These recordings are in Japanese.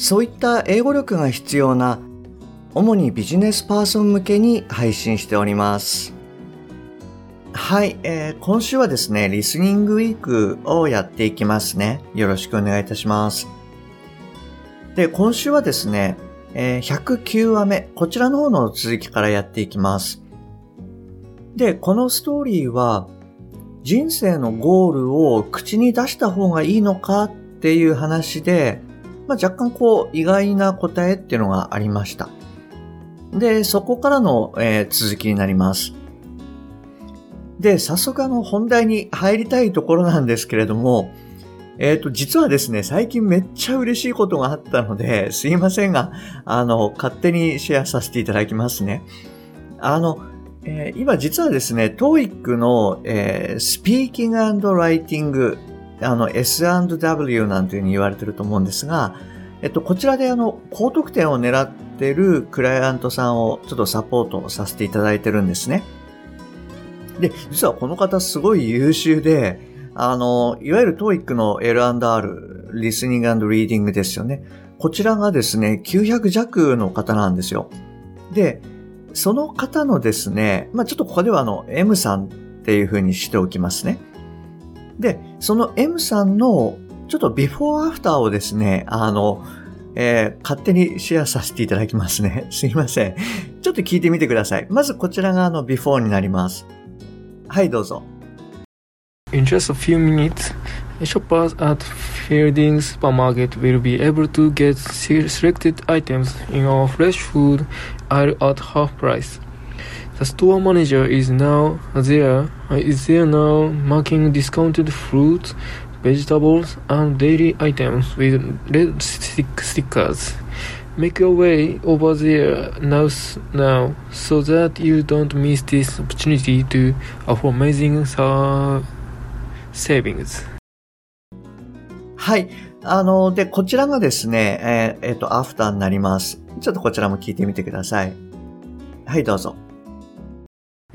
そういった英語力が必要な主にビジネスパーソン向けに配信しております。はい、えー、今週はですねリスニングウィークをやっていきますね。よろしくお願いいたします。で今週はですね、えー、109話目こちらの方の続きからやっていきます。で、このストーリーは、人生のゴールを口に出した方がいいのかっていう話で、まあ、若干こう意外な答えっていうのがありました。で、そこからの、えー、続きになります。で、早速あの本題に入りたいところなんですけれども、えっ、ー、と、実はですね、最近めっちゃ嬉しいことがあったので、すいませんが、あの、勝手にシェアさせていただきますね。あの、えー、今実はですね、TOEIC の、えー、スピーキングライティング、あの S&W なんていうふうに言われてると思うんですが、えっと、こちらであの、高得点を狙ってるクライアントさんをちょっとサポートさせていただいてるんですね。で、実はこの方すごい優秀で、あの、いわゆる TOEIC の L&R、リスニングリーディングですよね。こちらがですね、900弱の方なんですよ。で、その方のですね、まあちょっとここではあの M さんっていう風にしておきますね。で、その M さんのちょっとビフォーアフターをですね、あの、えー、勝手にシェアさせていただきますね。すいません。ちょっと聞いてみてください。まずこちらがあのビフォーになります。はい、どうぞ。In just a few minutes, shoppers at Fielding Supermarket will be able to get selected items in our fresh food aisle at half price. The store manager is now there is there now marking discounted fruits, vegetables, and daily items with red stick stickers. Make your way over there now, now so that you don't miss this opportunity to offer amazing savings. はい。あの、で、こちらがですね、えっ、ー、えー、と、アフターになります。ちょっとこちらも聞いてみてください。はい、どうぞ。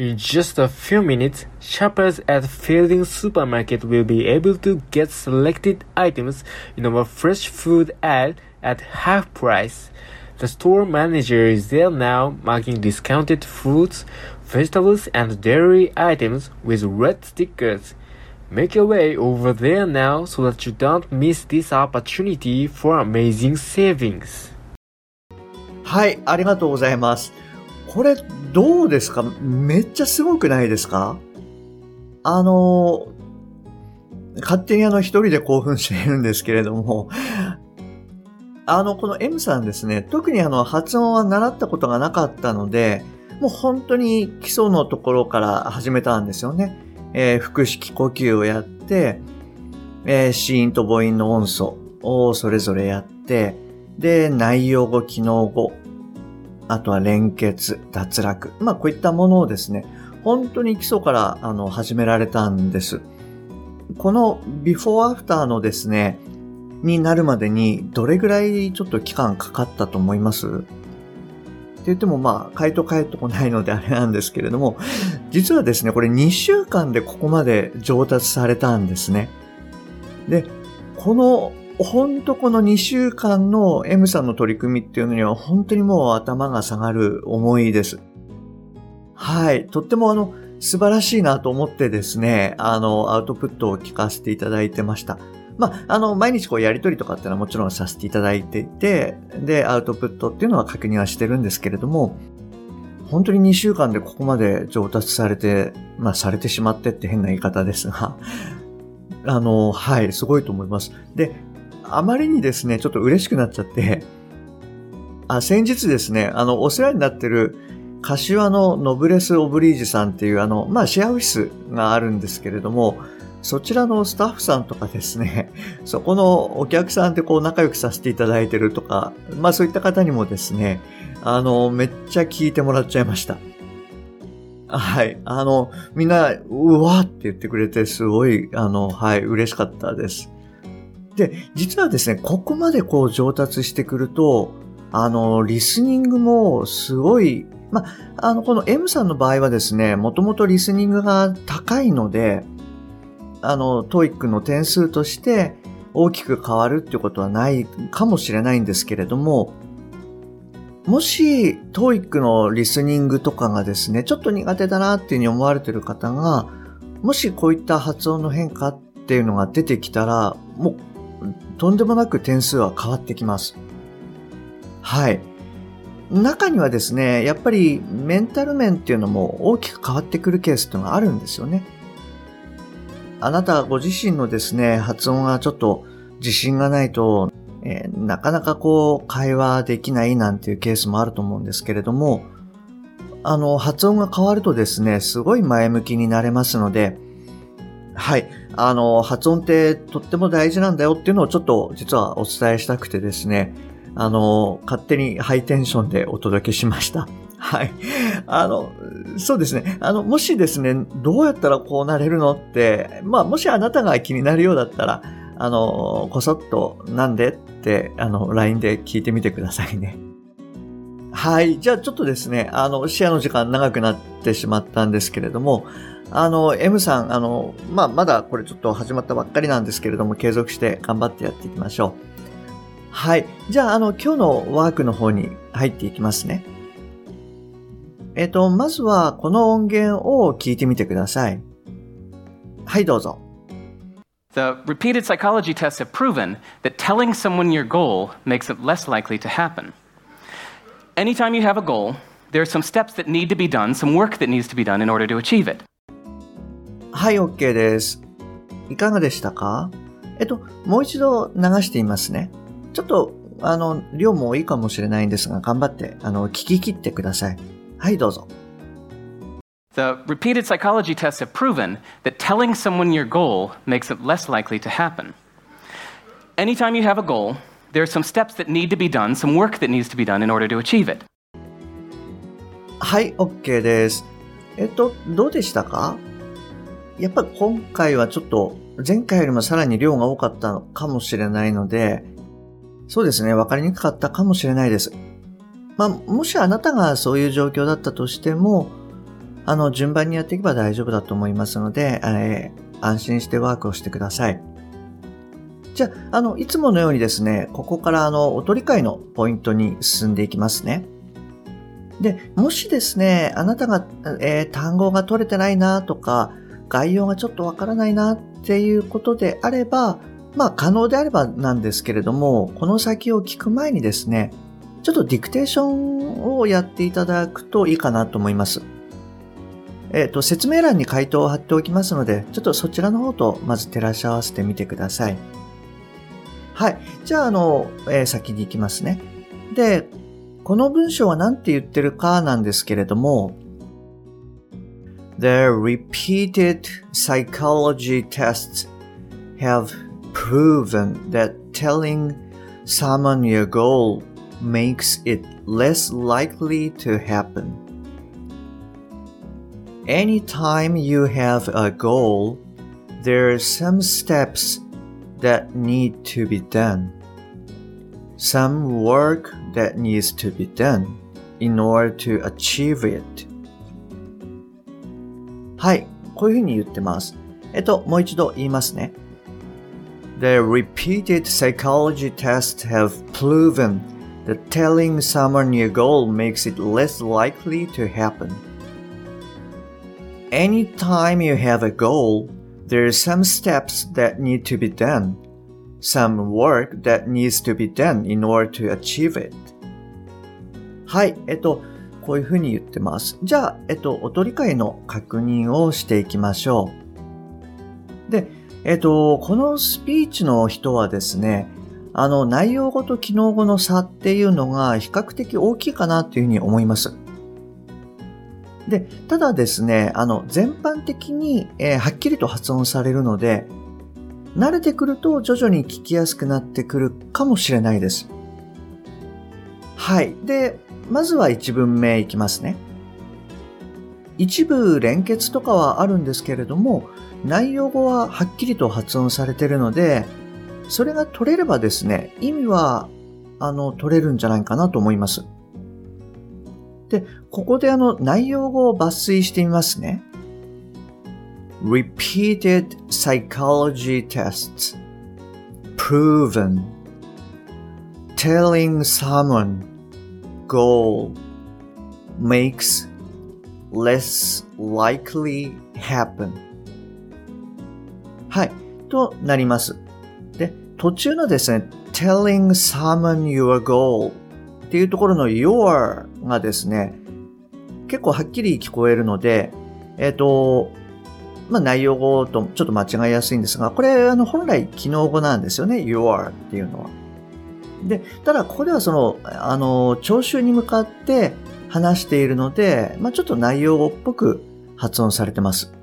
In just a few minutes, shoppers at Fielding Supermarket will be able to get selected items in our fresh food ad at half price. The store manager is there now marking discounted fruits, vegetables, and dairy items with red stickers. Make your way over there now so that you don't miss this opportunity for amazing savings. はい、ありがとうございます。 これ、どうですか？めっちゃすごくないですか？あの、勝手にあの一人で興奮しているんですけれども、あの、この M さんですね、特にあの発音は習ったことがなかったので、もう本当に基礎のところから始めたんですよね。えー、腹式呼吸をやって、えー、子音と母音の音素をそれぞれやって、で、内容語、機能語、あとは連結、脱落。まあ、こういったものをですね、本当に基礎からあの始められたんです。このビフォーアフターのですね、になるまでにどれぐらいちょっと期間かかったと思います？って言ってもまあ、回答返ってこないのであれなんですけれども、実はですね、これ2週間でここまで上達されたんですね。で、この、ほんとこの2週間の M さんの取り組みっていうのには本当にもう頭が下がる思いです。はい。とってもあの、素晴らしいなと思ってですね、あの、アウトプットを聞かせていただいてました。まあ、あの、毎日こうやりとりとかっていうのはもちろんさせていただいていて、で、アウトプットっていうのは確認はしてるんですけれども、本当に2週間でここまで上達されて、まあ、されてしまってって変な言い方ですが、あの、はい、すごいと思います。で、あまりにですね、ちょっと嬉しくなっちゃって、あ、先日ですね、あの、お世話になってる柏のノブレス・オブリージュさんっていうあの、まあ、シェアオフィスがあるんですけれども、そちらのスタッフさんとかですね、そこのお客さんでこう仲良くさせていただいてるとか、まあそういった方にもですね、あの、めっちゃ聞いてもらっちゃいました。はい。あの、みんな、うわって言ってくれて、すごい、あの、はい、嬉しかったです。で、実はですね、ここまでこう上達してくると、あの、リスニングもすごい、まあ、の、この M さんの場合はですね、もともとリスニングが高いので、あの、TOEIC の点数として大きく変わるっていうことはないかもしれないんですけれども、もし、TOEIC のリスニングとかがですね、ちょっと苦手だなっていうふうに思われてる方が、もしこういった発音の変化っていうのが出てきたら、もう、とんでもなく点数は変わってきます。はい。中にはですね、やっぱりメンタル面っていうのも大きく変わってくるケースっていうのがあるんですよね。あなたご自身のですね、発音がちょっと自信がないと、えー、なかなかこう会話できないなんていうケースもあると思うんですけれども、あの、発音が変わるとですね、すごい前向きになれますので、はい。あの、発音ってとっても大事なんだよっていうのをちょっと実はお伝えしたくてですね、あの、勝手にハイテンションでお届けしました。はい。あの、そうですね。あの、もしですね、どうやったらこうなれるのって、まあ、もしあなたが気になるようだったら、あの、こそっと、なんでって、あの、LINE で聞いてみてくださいね。はい。じゃあちょっとですね、あの、シェアの時間長くなってしまったんですけれども、あの、M さん、あの、まあ、まだこれちょっと始まったばっかりなんですけれども、継続して頑張ってやっていきましょう。はい。じゃあ、あの、今日のワークの方に入っていきますね。えっ、と、まずはこの音源を聞いてみてください。はい、どうぞ。The repeated psychology tests have proven that telling someone your goal makes it less likely to happen. Anytime you have a goal, there are some steps that need to be done, some work that needs to be done in order to achieve it. はい、OK です。いかがでしたかえっと、もう一度流してみますね。ちょっと、あの、量も多いかもしれないんですが、頑張って、あの、聞き切ってください。はい、どうぞ。The repeated psychology tests have proven that telling someone your goal makes it less likely to happen. Anytime you have a goal, there are some steps that need to be done, some work that needs to be done in order to achieve it. はい、OK です。えっと、どうでしたかやっぱ今回はちょっと前回よりもさらに量が多かったのかもしれないので、そうですね、わかりにくかったかもしれないです。まあ、もしあなたがそういう状況だったとしても、あの、順番にやっていけば大丈夫だと思いますので、えー、安心してワークをしてください。じゃあ、あの、いつものようにですね、ここからあの、お取り替えのポイントに進んでいきますね。で、もしですね、あなたが、えー、単語が取れてないなとか、概要がちょっとわからないなっていうことであれば、まあ可能であればなんですけれども、この先を聞く前にですね、ちょっとディクテーションをやっていただくといいかなと思います。えっ、ー、と、説明欄に回答を貼っておきますので、ちょっとそちらの方とまず照らし合わせてみてください。はい。じゃあ、あの、えー、先に行きますね。で、この文章は何て言ってるかなんですけれども、The repeated psychology tests have proven that telling someone your goal makes it less likely to happen. Anytime you have a goal, there are some steps that need to be done. Some work that needs to be done in order to achieve it. はい、こういうふうに言ってます。えっと、もう一度言いますね。The repeated psychology tests have proven that telling someone your goal makes it less likely to happen. Anytime you have a goal, there are some steps that need to be done, some work that needs to be done in order to achieve it. はい、えっと、 こういうふうに言ってます。じゃあ、えっと、お取り替えの確認をしていきましょう。で、えっと、このスピーチの人はですね、あの、内容語と機能語の差っていうのが比較的大きいかなっていうふうに思います。で、ただですね、あの、全般的に、えーはっきりと発音されるので、慣れてくると徐々に聞きやすくなってくるかもしれないです。はい。で、まずは一文目いきますね。一部連結とかはあるんですけれども、内容語ははっきりと発音されているので、それが取れればですね、意味は、あの、取れるんじゃないかなと思います。で、ここであの、内容語を抜粋してみますね。repeated psychology tests proven telling someone goal makes less likely happen はい、となります。で、途中のですね、telling someone your goal っていうところの your がですね、結構はっきり聞こえるので、えっ、と、まあ、内容語とちょっと間違いやすいんですが、これ、あの、本来、機能語なんですよね。your っていうのは。で、ただ、ここではその、あの、聴衆に向かって話しているので、まあ、ちょっと内容語っぽく発音されてます。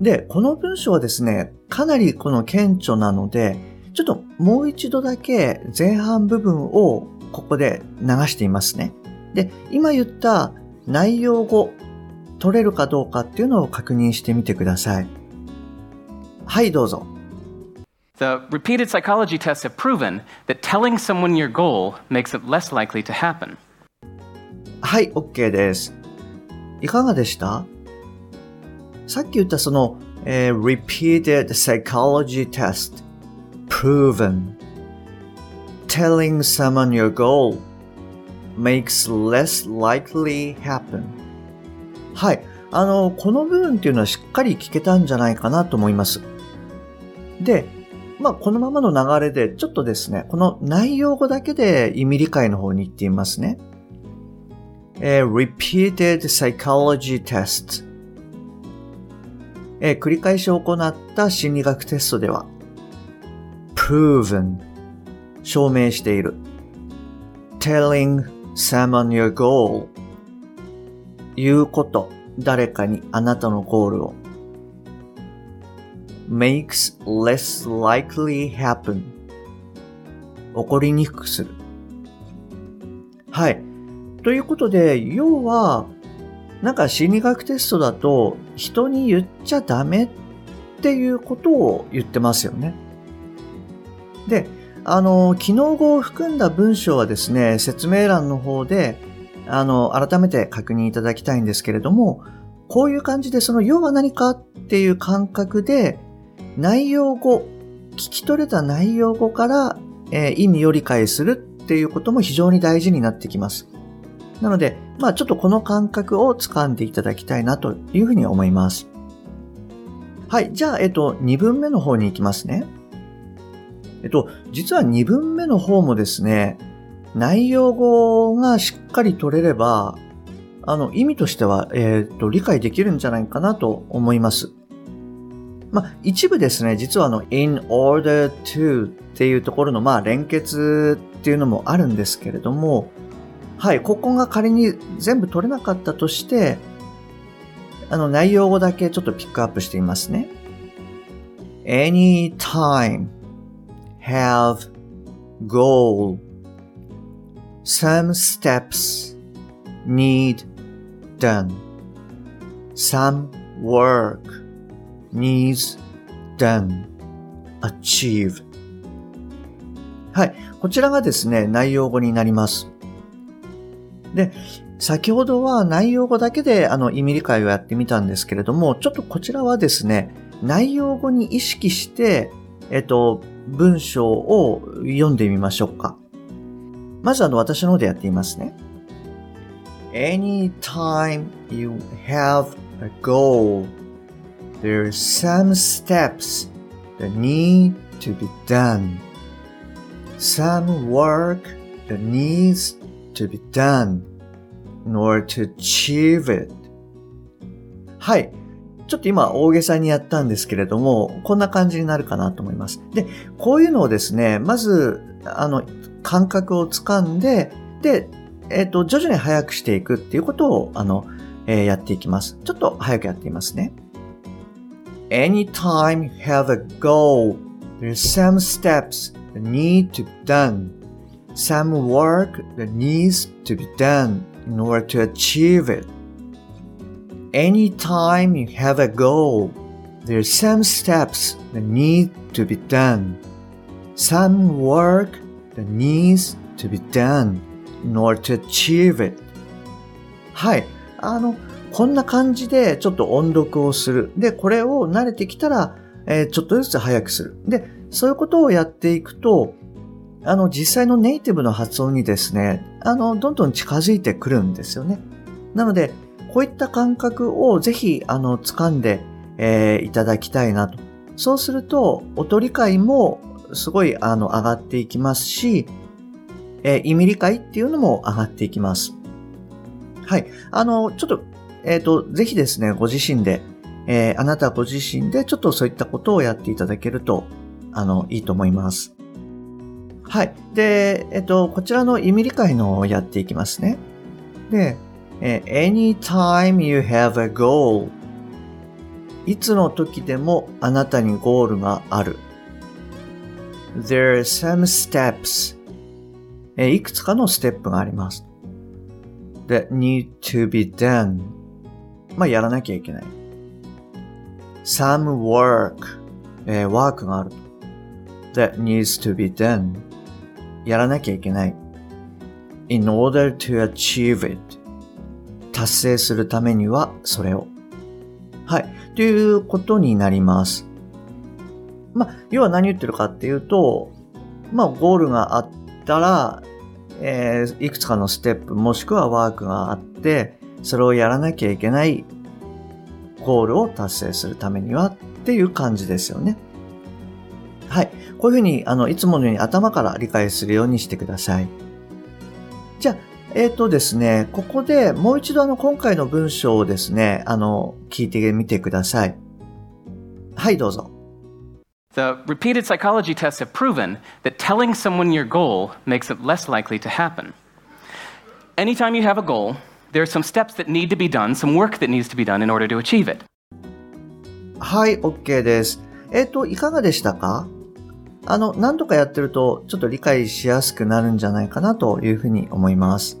で、この文章はですね、かなりこの顕著なので、ちょっともう一度だけ前半部分をここで流していますね。で、今言った内容語、取れるかどうかっていうのを確認してみてください。はい、どうぞ。The repeated psychology tests have proven that telling someone your goal makes it less likely to happen. はい、OK です。いかがでしたさっき言ったその、えー repeated psychology test, proven, telling someone your goal makes less likely happen. はい。あの、この部分っていうのはしっかり聞けたんじゃないかなと思います。で、 まあ、このままの流れで、ちょっとですね、この内容語だけで意味理解の方に行ってみますね。えー repeated psychology test えー繰り返し行った心理学テストでは proven 証明している。telling someone your goal 言うこと誰かにあなたのゴールを。Makes less likely happen. 起こりにくくする。はい。ということで、要は、なんか心理学テストだと、人に言っちゃダメっていうことを言ってますよね。で、あの、機能語を含んだ文章はですね、説明欄の方で、あの、改めて確認いただきたいんですけれども、こういう感じで、その要は何かっていう感覚で、内容語、聞き取れた内容語から、えー意味を理解するっていうことも非常に大事になってきます。なので、まあちょっとこの感覚を掴んでいただきたいなというふうに思います。はい。じゃあ、えっと、2文目の方に行きますね。えっと、実は2文目の方もですね、内容語がしっかり取れれば、あの、意味としては、えっと、理解できるんじゃないかなと思います。まあ、一部ですね、実はあの、in order to っていうところの、まあ、連結っていうのもあるんですけれども、はい、ここが仮に全部取れなかったとして、あの内容語だけちょっとピックアップしてみますね。anytime, have, goal, some steps, need, done, some work, needs, done, achieve. はい。こちらがですね、内容語になります。で、先ほどは内容語だけであの意味理解をやってみたんですけれども、ちょっとこちらはですね、内容語に意識して、えっと、文章を読んでみましょうか。まずあの、私の方でやってみますね。Anytime you have a goal, there's some steps that need to be done. Some work that needs to be done in order to achieve it. はい。ちょっと今大げさにやったんですけれども、こんな感じになるかなと思います。で、こういうのをですね、まず、あの、感覚をつかんで、で、えっ、と、徐々に速くしていくっていうことを、あの、えーやっていきます。ちょっと早くやってみますね。Anytime you have a goal, there's some steps that need to be done. Some work that needs to be done in order to achieve it. Anytime you have a goal, there's some steps that need to be done. Some work that needs to be done in order to achieve it. はい。あの、 こんな感じでちょっと音読をする。で、これを慣れてきたら、えーちょっとずつ早くする。で、そういうことをやっていくと、あの、実際のネイティブの発音にですね、あの、どんどん近づいてくるんですよね。なので、こういった感覚をぜひ、あの、掴んで、えーいただきたいなと。そうすると、音理解もすごい、あの、上がっていきますし、えー意味理解っていうのも上がっていきます。はい。あの、ちょっと、えっ、と、ぜひですね、ご自身で、えーあなたご自身でちょっとそういったことをやっていただけると、あの、いいと思います。はい。で、えっ、と、こちらの意味理解のをやっていきますね。で、えー anytime you have a goal いつの時でもあなたにゴールがある。There are some steps えいくつかのステップがあります。that need to be done まあ、やらなきゃいけない。some work えーワークがある。that needs to be done やらなきゃいけない。in order to achieve it 達成するためにはそれを。はい。ということになります。まあ、要は何言ってるかっていうと、まあ、ゴールがあったら、えーいくつかのステップもしくはワークがあって、それをやらなきゃいけないゴールを達成するためにはっていう感じですよね。はい。こういうふうに、あの、いつものように頭から理解するようにしてください。じゃあ、えっ、とですね、ここでもう一度あの、今回の文章をですね、あの、聞いてみてください。はい、どうぞ。The repeated psychology tests have proven that telling someone your goal makes it less likely to happen. Anytime you have a goal, there are some steps that need to be done, some work that needs to be done in order to achieve it. はい、OK です。えっ、と、いかがでしたか？あの、何度かやってると、ちょっと理解しやすくなるんじゃないかなというふうに思います。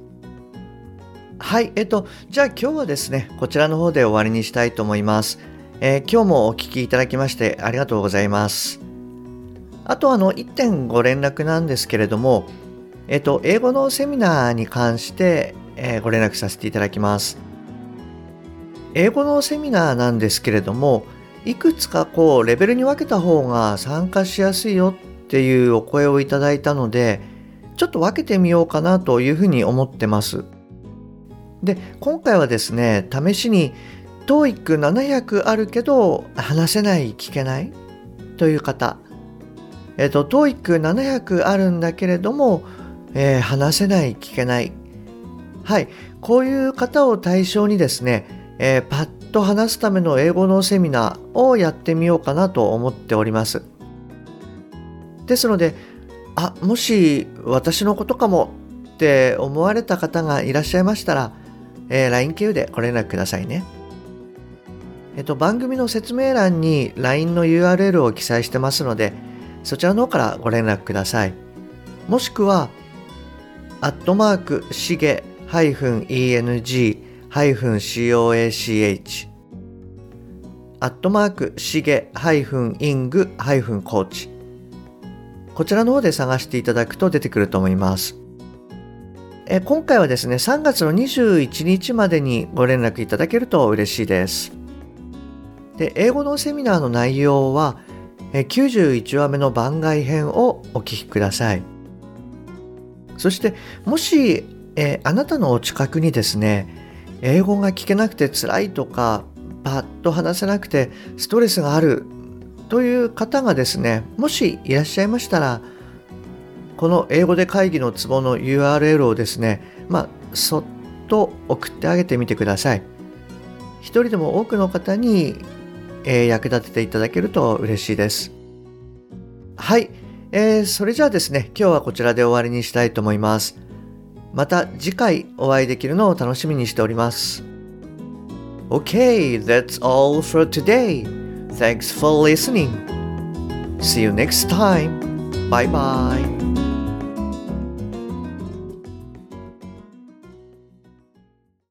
はい、えっ、と、じゃあ今日はですね、こちらの方で終わりにしたいと思います。えー今日もお聞きいただきましてありがとうございます。あと、あの、1点ご連絡なんですけれども、えっ、と、英語のセミナーに関して、えーご連絡させていただきます。英語のセミナーなんですけれども、いくつかこうレベルに分けた方が参加しやすいよっていうお声をいただいたので、ちょっと分けてみようかなというふうに思ってます。で、今回はですね、試しに TOEIC700 あるけど話せない、聞けないという方、えっと、TOEIC700 あるんだけれども、えー話せない、聞けない。はい、こういう方を対象にですね、えーパッと話すための英語のセミナーをやってみようかなと思っております。ですので、あ、もし私のことかもって思われた方がいらっしゃいましたら、えー LINE 経由でご連絡くださいね。えっと、番組の説明欄に LINE の URL を記載してますので、そちらの方からご連絡ください。もしくは、アットマーク、しげ -eng -coach アットマーク、しげ -ing-coach こちらの方で探していただくと出てくると思います。え今回はですね、3月の21日までにご連絡いただけると嬉しいです。で、英語のセミナーの内容は、え91話目の番外編をお聞きください。そして、もし、えーあなたのお近くにですね、英語が聞けなくて辛いとか、パッと話せなくてストレスがあるという方がですね、もしいらっしゃいましたら、この英語で会議のツボの URL をですね、まあ、そっと送ってあげてみてください。一人でも多くの方に、えー役立てていただけると嬉しいです。はい、えーそれじゃあですね、今日はこちらで終わりにしたいと思います。また次回お会いできるのを楽しみにしております。Okay, that's all for today. Thanks for listening. See you next time. Bye bye.